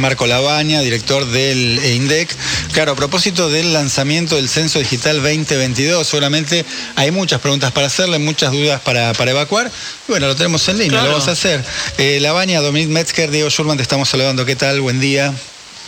Marco Labaña, director del INDEC. Claro, a propósito del lanzamiento del Censo Digital 2022, seguramente hay muchas preguntas para hacerle, muchas dudas para, para evacuar. Bueno, lo tenemos en línea, lo vamos a hacer. Eh, Labaña, Dominic Metzger, Diego Schurman, te estamos saludando. ¿Qué tal? Buen día.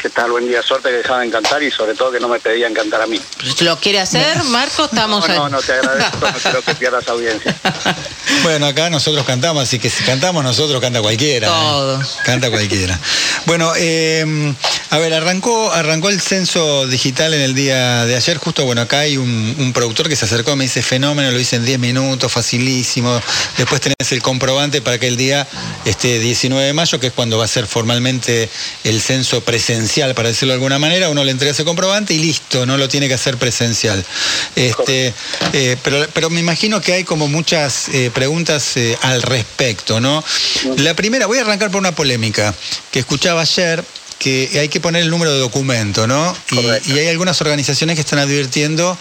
¿Qué tal? Buen día. Suerte que dejaban cantar y sobre todo que no me pedían cantar a mí. ¿Lo quiere hacer, Marco? Estamos No, no, no te agradezco, no quiero que pierdas audiencia. Bueno, acá nosotros cantamos, así que si cantamos nosotros, canta cualquiera. ¿eh? Todo. Canta cualquiera. Bueno, eh, a ver, arrancó, arrancó el censo digital en el día de ayer. Justo, bueno, acá hay un, productor que se acercó, me dice fenómeno, lo hice en 10 minutos, facilísimo. Después tenés el comprobante para que el día este 19 de mayo, que es cuando va a ser formalmente el censo presencial, para decirlo de alguna manera, uno le entrega ese comprobante y listo, no lo tiene que hacer presencial. Este, eh, pero, pero me imagino que hay como muchas eh, preguntas eh, al respecto, ¿no? La primera, voy a arrancar por una polémica que escuchaba ayer que hay que poner el número de documento, ¿no? Y, y hay algunas organizaciones que están advirtiendo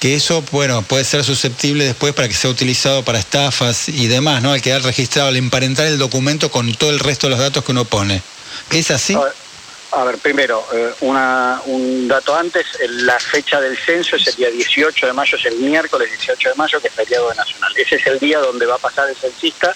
que eso, bueno, puede ser susceptible después para que sea utilizado para estafas y demás, ¿no? Al quedar registrado, al emparentar el documento con todo el resto de los datos que uno pone. ¿Es así? A ver, a ver, primero, eh, una- un dato antes, la fecha del censo es el día 18 de mayo, es el miércoles 18 de mayo, que es feriado nacional. Ese es el día donde va a pasar el censista,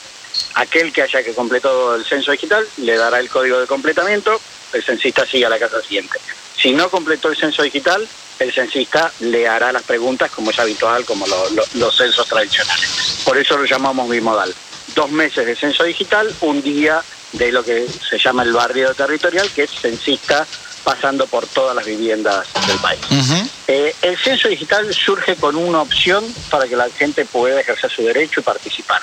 aquel que haya que completado el censo digital, le dará el código de completamiento, el censista sigue a la casa siguiente. Si no completó el censo digital, el censista le hará las preguntas como es habitual, como lo- lo- los censos tradicionales. Por eso lo llamamos bimodal. Dos meses de censo digital, un día de lo que se llama el barrio territorial, que es censista pasando por todas las viviendas del país. Eh, el censo digital surge con una opción para que la gente pueda ejercer su derecho y participar.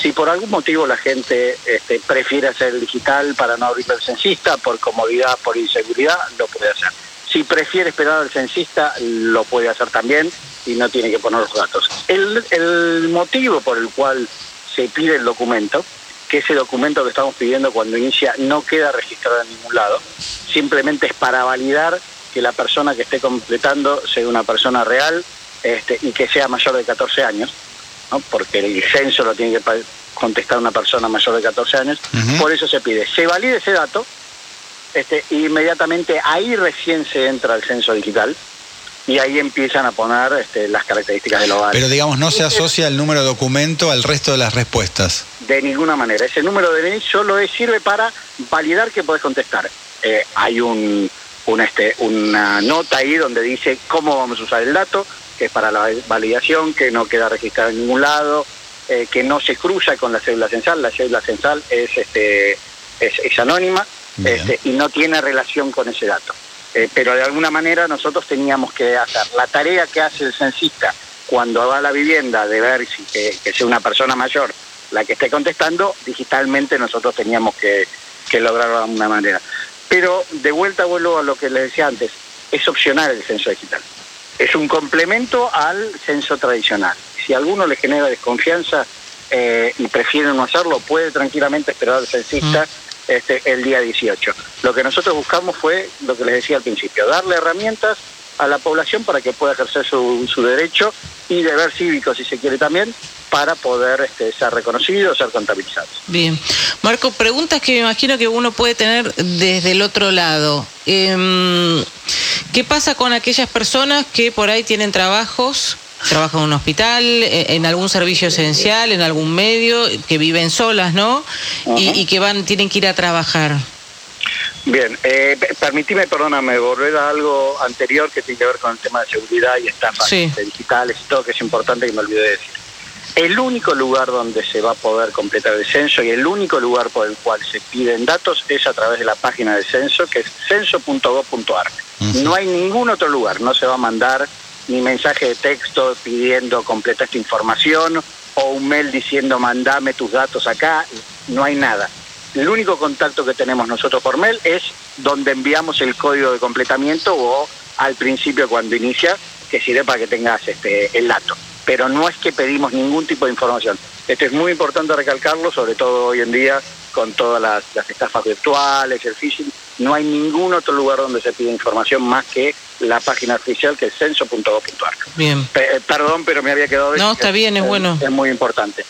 Si por algún motivo la gente este, prefiere hacer el digital para no abrirle al censista, por comodidad, por inseguridad, lo puede hacer. Si prefiere esperar al censista, lo puede hacer también y no tiene que poner los datos. El, el motivo por el cual se pide el documento, que ese documento que estamos pidiendo cuando inicia no queda registrado en ningún lado, simplemente es para validar que la persona que esté completando sea una persona real este, y que sea mayor de 14 años, ¿no? porque el censo lo tiene que contestar una persona mayor de 14 años, por eso se pide. Se valide ese dato, este, e inmediatamente ahí recién se entra al censo digital y ahí empiezan a poner este, las características del hogar. Pero digamos, no se asocia el número de documento al resto de las respuestas. De ninguna manera. Ese número de DNI solo es- sirve para validar que podés contestar. Eh, hay un, un, este, una nota ahí donde dice cómo vamos a usar el dato, que es para la validación, que no queda registrado en ningún lado, eh, que no se cruza con la cédula censal. La cédula censal es, este, es, es anónima este, y no tiene relación con ese dato. Eh, pero de alguna manera nosotros teníamos que hacer la tarea que hace el censista cuando va a la vivienda de ver si que, que sea una persona mayor la que esté contestando, digitalmente nosotros teníamos que, que lograrlo de alguna manera. Pero de vuelta vuelvo a lo que les decía antes, es opcional el censo digital. Es un complemento al censo tradicional. Si a alguno le genera desconfianza eh, y prefiere no hacerlo, puede tranquilamente esperar al censista este, el día 18. Lo que nosotros buscamos fue lo que les decía al principio, darle herramientas a la población para que pueda ejercer su, su derecho y deber cívico, si se quiere también, para poder este, ser reconocidos, ser contabilizados. Bien. Marco, preguntas que me imagino que uno puede tener desde el otro lado. Em, ¿Qué pasa con aquellas personas que por ahí tienen trabajos, trabajan en un hospital, e- en algún servicio esencial, en algún medio, que viven solas, ¿no? Y, que van, tienen que ir a trabajar. Bien, eh, pe- permitime, perdóname, volver a algo anterior que tiene que ver con el tema de seguridad y estafas Sí. este, digitales y todo, que es importante que me olvidé de decir. El único lugar donde se va a poder completar el censo y el único lugar por el cual se piden datos es a través de la página del censo, que es censo.gov.ar. No hay ningún otro lugar, no se va a mandar ni mensaje de texto pidiendo completa esta información o un mail diciendo mandame tus datos acá, no hay nada. El único contacto que tenemos nosotros por mail es donde enviamos el código de completamiento o al principio cuando inicia, que sirve para que tengas este, el dato. Pero no es que pedimos ningún tipo de información. Esto es muy importante recalcarlo, sobre todo hoy en día con todas las, las estafas virtuales, el phishing. No hay ningún otro lugar donde se pide información más que la página oficial que es censo.gov.ar. Bien. Pe- eh, perdón, pero me había quedado... No, está bien, es bueno. Es muy importante.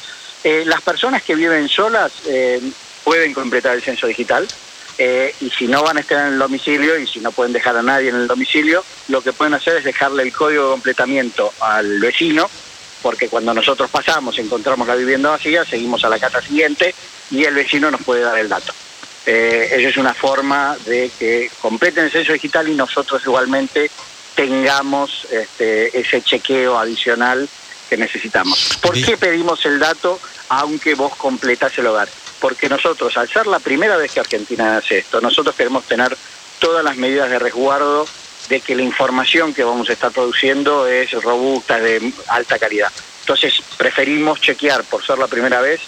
Eh, las personas que viven solas eh, pueden completar el censo digital. Eh, y si no van a estar en el domicilio y si no pueden dejar a nadie en el domicilio, lo que pueden hacer es dejarle el código de completamiento al vecino, porque cuando nosotros pasamos, encontramos la vivienda vacía, seguimos a la casa siguiente y el vecino nos puede dar el dato. Eh, esa es una forma de que completen el censo digital y nosotros igualmente tengamos este, ese chequeo adicional que necesitamos. ¿Por qué pedimos el dato aunque vos completas el hogar? porque nosotros, al ser la primera vez que Argentina hace esto, nosotros queremos tener todas las medidas de resguardo de que la información que vamos a estar produciendo es robusta, de alta calidad. Entonces, preferimos chequear, por ser la primera vez,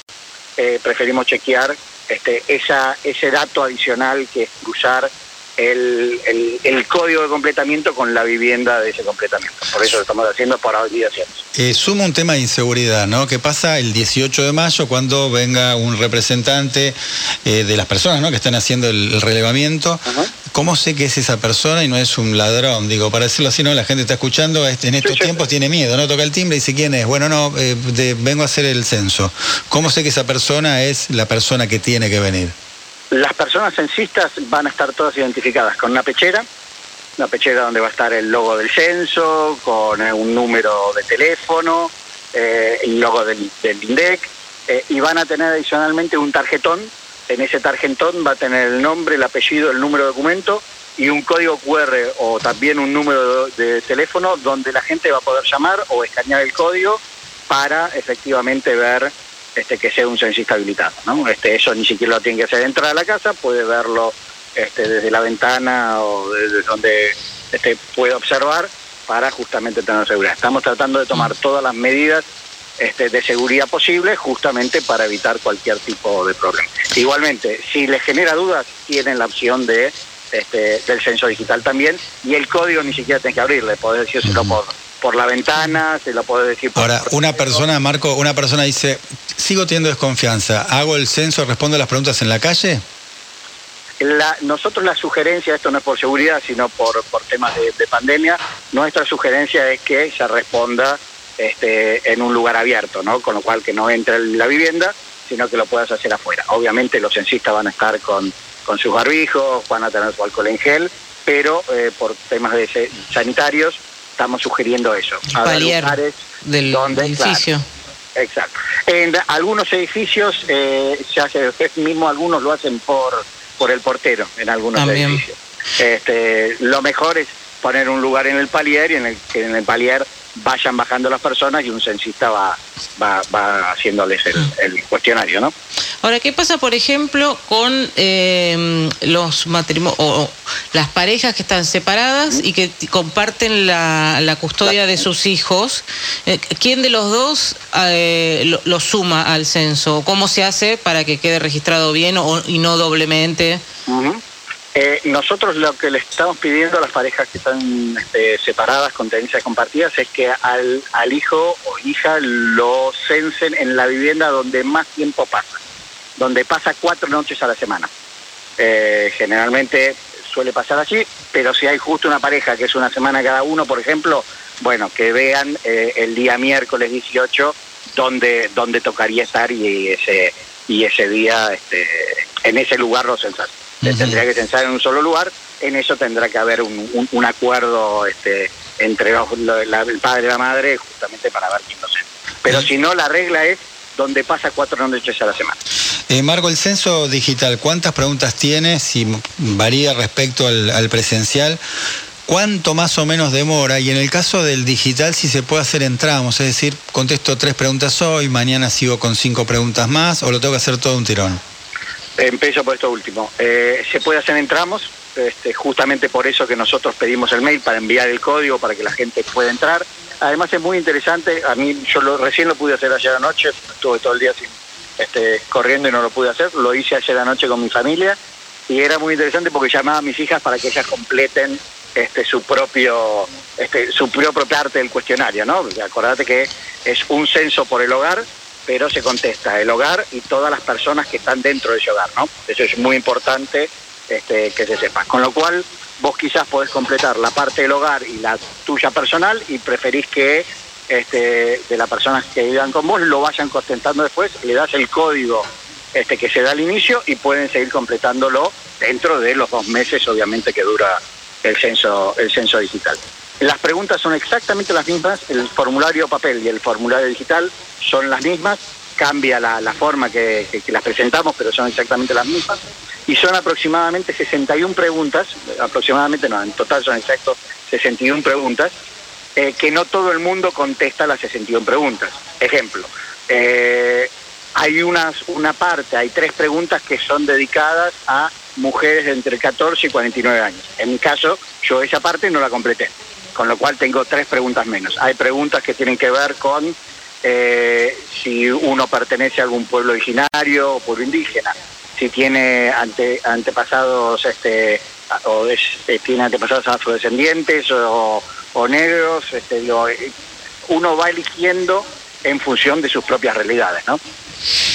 eh, preferimos chequear este, esa, ese dato adicional que es cruzar el, código de completamiento con la vivienda de ese completamiento. Por eso lo estamos haciendo por habilitaciones. Eh, suma un tema de inseguridad, ¿no? ¿Qué pasa el 18 de mayo cuando venga un representante eh, de las personas ¿no? que están haciendo el, relevamiento? ¿Cómo sé que es esa persona y no es un ladrón? Digo, para decirlo así, ¿no? La gente está escuchando, este, en estos tiempos tiene miedo, ¿no? Toca el timbre y dice, ¿quién es? Bueno, no, eh, vengo a hacer el censo. ¿Cómo sé que esa persona es la persona que tiene que venir? Las personas censistas van a estar todas identificadas con una pechera, una pechera donde va a estar el logo del censo, con eh, un número de teléfono, eh, el logo del, INDEC, eh, y van a tener adicionalmente un tarjetón. En ese tarjetón va a tener el nombre, el apellido, el número de documento y un código QR o también un número de teléfono donde la gente va a poder llamar o escanear el código para efectivamente ver este, que sea un censista habilitado. ¿no? Este, eso ni siquiera lo tiene que hacer entrar a la casa, puede verlo este, desde la ventana o desde donde este, puede observar para justamente tener seguridad. Estamos tratando de tomar todas las medidas este, de seguridad posibles justamente para evitar cualquier tipo de problema. Igualmente, si les genera dudas, tienen la opción de este, del censo digital también y el código ni siquiera tiene que abrirle, podés decírselo por por la ventana, se lo puede decir por Ahora, una persona, Marco, una persona dice, sigo teniendo desconfianza, ¿hago el censo, respondo las preguntas en la calle? La, nosotros la sugerencia, esto no es por seguridad, sino por, por temas de, pandemia, nuestra sugerencia es que se responda este, en un lugar abierto, ¿no? Con lo cual que no entre en la vivienda, sino que lo puedas hacer afuera. Obviamente los censistas van a estar con, con sus barbijos, van a tener su alcohol en gel, pero eh, por temas de sanitarios estamos sugiriendo eso. A lugares del edificio. exacto. En algunos edificios eh, se hace, mismo algunos lo hacen por, por el portero, en algunos edificios. Este, lo mejor es poner un lugar en el palier y en el, en el palier vayan bajando las personas y un censista va, va, va haciéndoles el, cuestionario, ¿no? Ahora, ¿qué pasa, por ejemplo, con eh, los matrimonios o las parejas que están separadas y que comparten la, custodia de sus hijos? Eh, ¿Quién de los dos eh, lo, suma al censo? ¿Cómo se hace para que quede registrado bien o, y no doblemente? Eh, nosotros lo que le estamos pidiendo a las parejas que están este, separadas con tenencias compartidas es que al, hijo o hija lo censen en la vivienda donde más tiempo pasa, donde pasa cuatro noches a la semana. Eh, generalmente suele pasar así, pero si hay justo una pareja que es una semana cada uno, por ejemplo, bueno, que vean eh, el día miércoles 18 donde, donde tocaría estar y ese, y ese día este, en ese lugar lo censan tendría que censar en un solo lugar, en eso tendrá que haber un, acuerdo este, entre el padre y la madre justamente para ver quién lo censa. Pero si no, la regla es donde pasa cuatro noches a la semana. Eh, Marco, el censo digital, ¿cuántas preguntas tiene? Si varía respecto al, presencial. ¿Cuánto más o menos demora? Y en el caso del digital, si se puede hacer en tramos, es decir, contesto tres preguntas hoy, mañana sigo con cinco preguntas más, o lo tengo que hacer todo un tirón. Empiezo por esto último. Eh, se puede hacer en tramos, este, justamente por eso que nosotros pedimos el mail para enviar el código para que la gente pueda entrar. Además es muy interesante, a mí yo lo, recién lo pude hacer ayer anoche, estuve todo el día este, corriendo y no lo pude hacer, lo hice ayer anoche con mi familia y era muy interesante porque llamaba a mis hijas para que ellas completen este, su propio este, su propia parte del cuestionario, ¿no? acordate que es un censo por el hogar pero se contesta el hogar y todas las personas que están dentro de ese hogar, ¿no? Eso es muy importante este, que se sepa. Con lo cual, vos quizás podés completar la parte del hogar y la tuya personal y preferís que este, de las personas que vivan con vos lo vayan contestando después, le das el código este, que se da al inicio y pueden seguir completándolo dentro de los dos meses, obviamente, que dura el censo, el censo digital. Las preguntas son exactamente las mismas, el formulario papel y el formulario digital son las mismas, cambia la, forma que, las presentamos, pero son exactamente las mismas, y son aproximadamente 61 preguntas, aproximadamente no, en total son exactos 61 preguntas, eh, que no todo el mundo contesta las 61 preguntas. Ejemplo, eh, hay unas, una parte, hay tres preguntas que son dedicadas a mujeres de entre 14 y 49 años. En mi caso, yo esa parte no la completé, con lo cual tengo tres preguntas menos. Hay preguntas que tienen que ver con eh, si uno pertenece a algún pueblo originario o pueblo indígena, si tiene ante, antepasados este, o tiene antepasados afrodescendientes o o negros, este, uno va eligiendo en función de sus propias realidades, ¿no?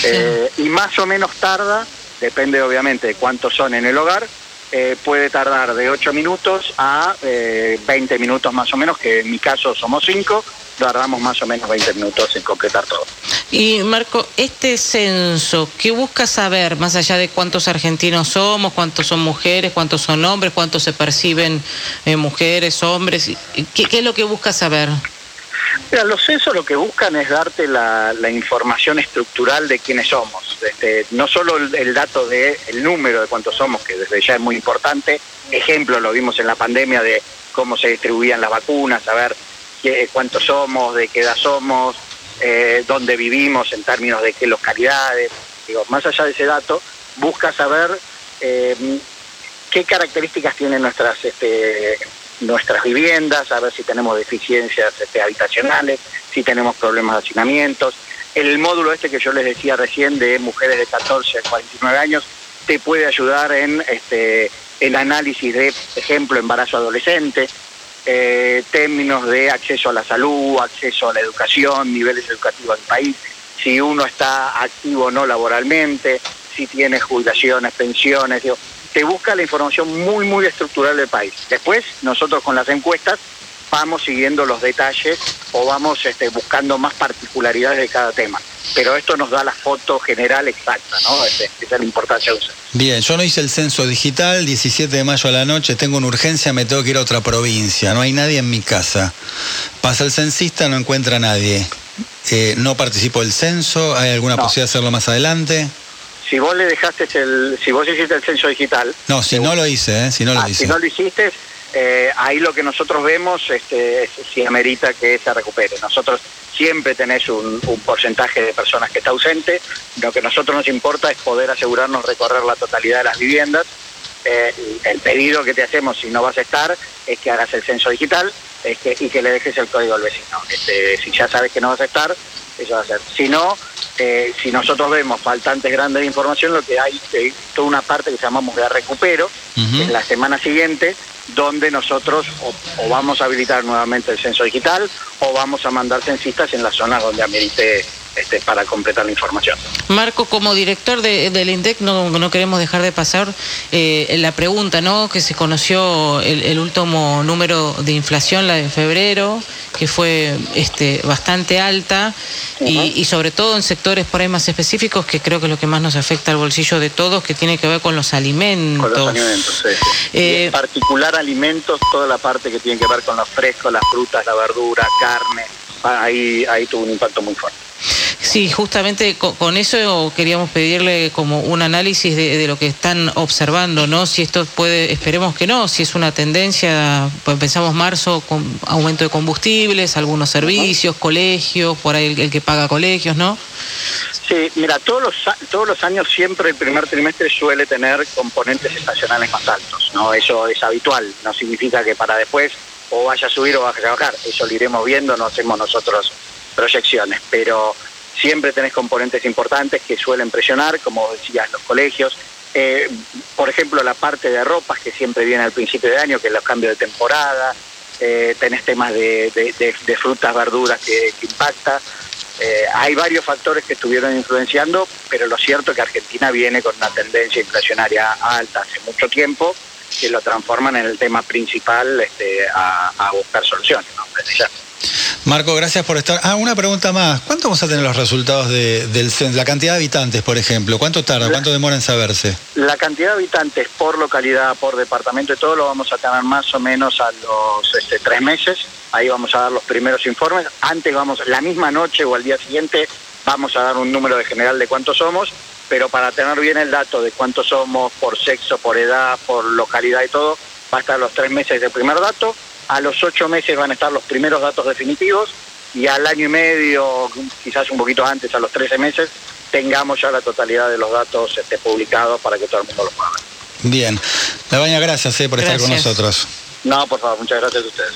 Eh, y más o menos tarda, depende obviamente de cuántos son en el hogar, eh, puede tardar de 8 minutos a 20 eh, minutos más o menos, que en mi caso somos 5, tardamos más o menos 20 minutos en completar todo. Y Marco, este censo, ¿qué busca saber más allá de cuántos argentinos somos, cuántos son mujeres, cuántos son hombres, cuántos se perciben eh, mujeres, hombres? ¿Qué, es lo que busca saber? Mira, los censos lo que buscan es darte la, información estructural de quiénes somos. Este, no solo el, dato del el número de cuántos somos, que desde ya es muy importante. Ejemplo, lo vimos en la pandemia de cómo se distribuían las vacunas, saber cuántos somos, de qué edad somos, eh, dónde vivimos en términos de qué localidades. Digo, más allá de ese dato, busca saber eh, qué características tienen nuestras este, nuestras viviendas, a ver si tenemos deficiencias este, habitacionales, si tenemos problemas de hacinamientos. El módulo este que yo les decía recién de mujeres de 14 a 49 años te puede ayudar en este, el análisis de, ejemplo, embarazo adolescente, eh, términos de acceso a la salud, acceso a la educación, niveles educativos del país, si uno está activo o no laboralmente, si tiene jubilaciones, pensiones, digo, te busca la información muy, muy estructural del país. Después, nosotros con las encuestas vamos siguiendo los detalles o vamos este, buscando más particularidades de cada tema. Pero esto nos da la foto general exacta, ¿no? Esa es la importancia de usar. Bien, yo no hice el censo digital, 17 de mayo a la noche, tengo una urgencia, me tengo que ir a otra provincia, no hay nadie en mi casa. Pasa el censista, no encuentra a nadie. Eh, no participo del censo, ¿hay alguna posibilidad de hacerlo más adelante? Si vos le dejaste el, si vos hiciste el censo digital. No, si no lo hice, ¿eh? si no lo ah, hice. Si no lo hiciste, eh, ahí lo que nosotros vemos este, es si amerita que se recupere. Nosotros siempre tenés un, porcentaje de personas que está ausente. Lo que a nosotros nos importa es poder asegurarnos recorrer la totalidad de las viviendas. Eh, el pedido que te hacemos si no vas a estar es que hagas el censo digital y que le dejes el código al vecino. Este, si ya sabes que no vas a estar, eso va a ser. Si no, eh, si nosotros vemos faltantes grandes de información, lo que hay es toda una parte que llamamos de recupero, en la semana siguiente, donde nosotros o, vamos a habilitar nuevamente el censo digital o vamos a mandar censistas en las zonas donde amerite este, para completar la información. Marco, como director de, del INDEC, no, no, queremos dejar de pasar eh, la pregunta, ¿no? Que se conoció el, último número de inflación, la de febrero, que fue este, bastante alta y, sobre todo en sectores por ahí más específicos, que creo que es lo que más nos afecta al bolsillo de todos, que tiene que ver con los alimentos. Con los alimentos, sí. Eh, en particular alimentos, toda la parte que tiene que ver con los frescos, las frutas, la verdura, carne, ahí, ahí tuvo un impacto muy fuerte. Sí, justamente con, eso queríamos pedirle como un análisis de, lo que están observando, ¿no? Si esto puede, esperemos que no, si es una tendencia, pues pensamos marzo con aumento de combustibles, algunos servicios, colegios, por ahí el, que paga colegios, ¿no? Sí, mira, todos los, todos los años siempre el primer trimestre suele tener componentes estacionales más altos, ¿no? Eso es habitual, no significa que para después o vaya a subir o vaya a bajar, eso lo iremos viendo, no hacemos nosotros proyecciones, pero siempre tenés componentes importantes que suelen presionar, como decías, los colegios. Eh, por ejemplo, la parte de ropas que siempre viene al principio de año, que es los cambios de temporada. Eh, tenés temas de, frutas, verduras que, impacta. Eh, hay varios factores que estuvieron influenciando, pero lo cierto es que Argentina viene con una tendencia inflacionaria alta hace mucho tiempo, que lo transforman en el tema principal este, a, buscar soluciones. ¿no? Marco, gracias por estar. Ah, una pregunta más. ¿Cuánto vamos a tener los resultados de, del censo? La cantidad de habitantes, por ejemplo. ¿Cuánto tarda? ¿Cuánto demora en saberse? La cantidad de habitantes por localidad, por departamento y todo lo vamos a tener más o menos a los este, tres meses. Ahí vamos a dar los primeros informes. Antes vamos, la misma noche o al día siguiente, vamos a dar un número de general de cuántos somos, pero para tener bien el dato de cuántos somos por sexo, por edad, por localidad y todo, va a estar los tres meses del primer dato a los ocho meses van a estar los primeros datos definitivos y al año y medio, quizás un poquito antes, a los 13 meses, tengamos ya la totalidad de los datos este, publicados para que todo el mundo los pueda ver. Bien. baña gracias eh, por estar con nosotros. No, por favor, muchas gracias a ustedes.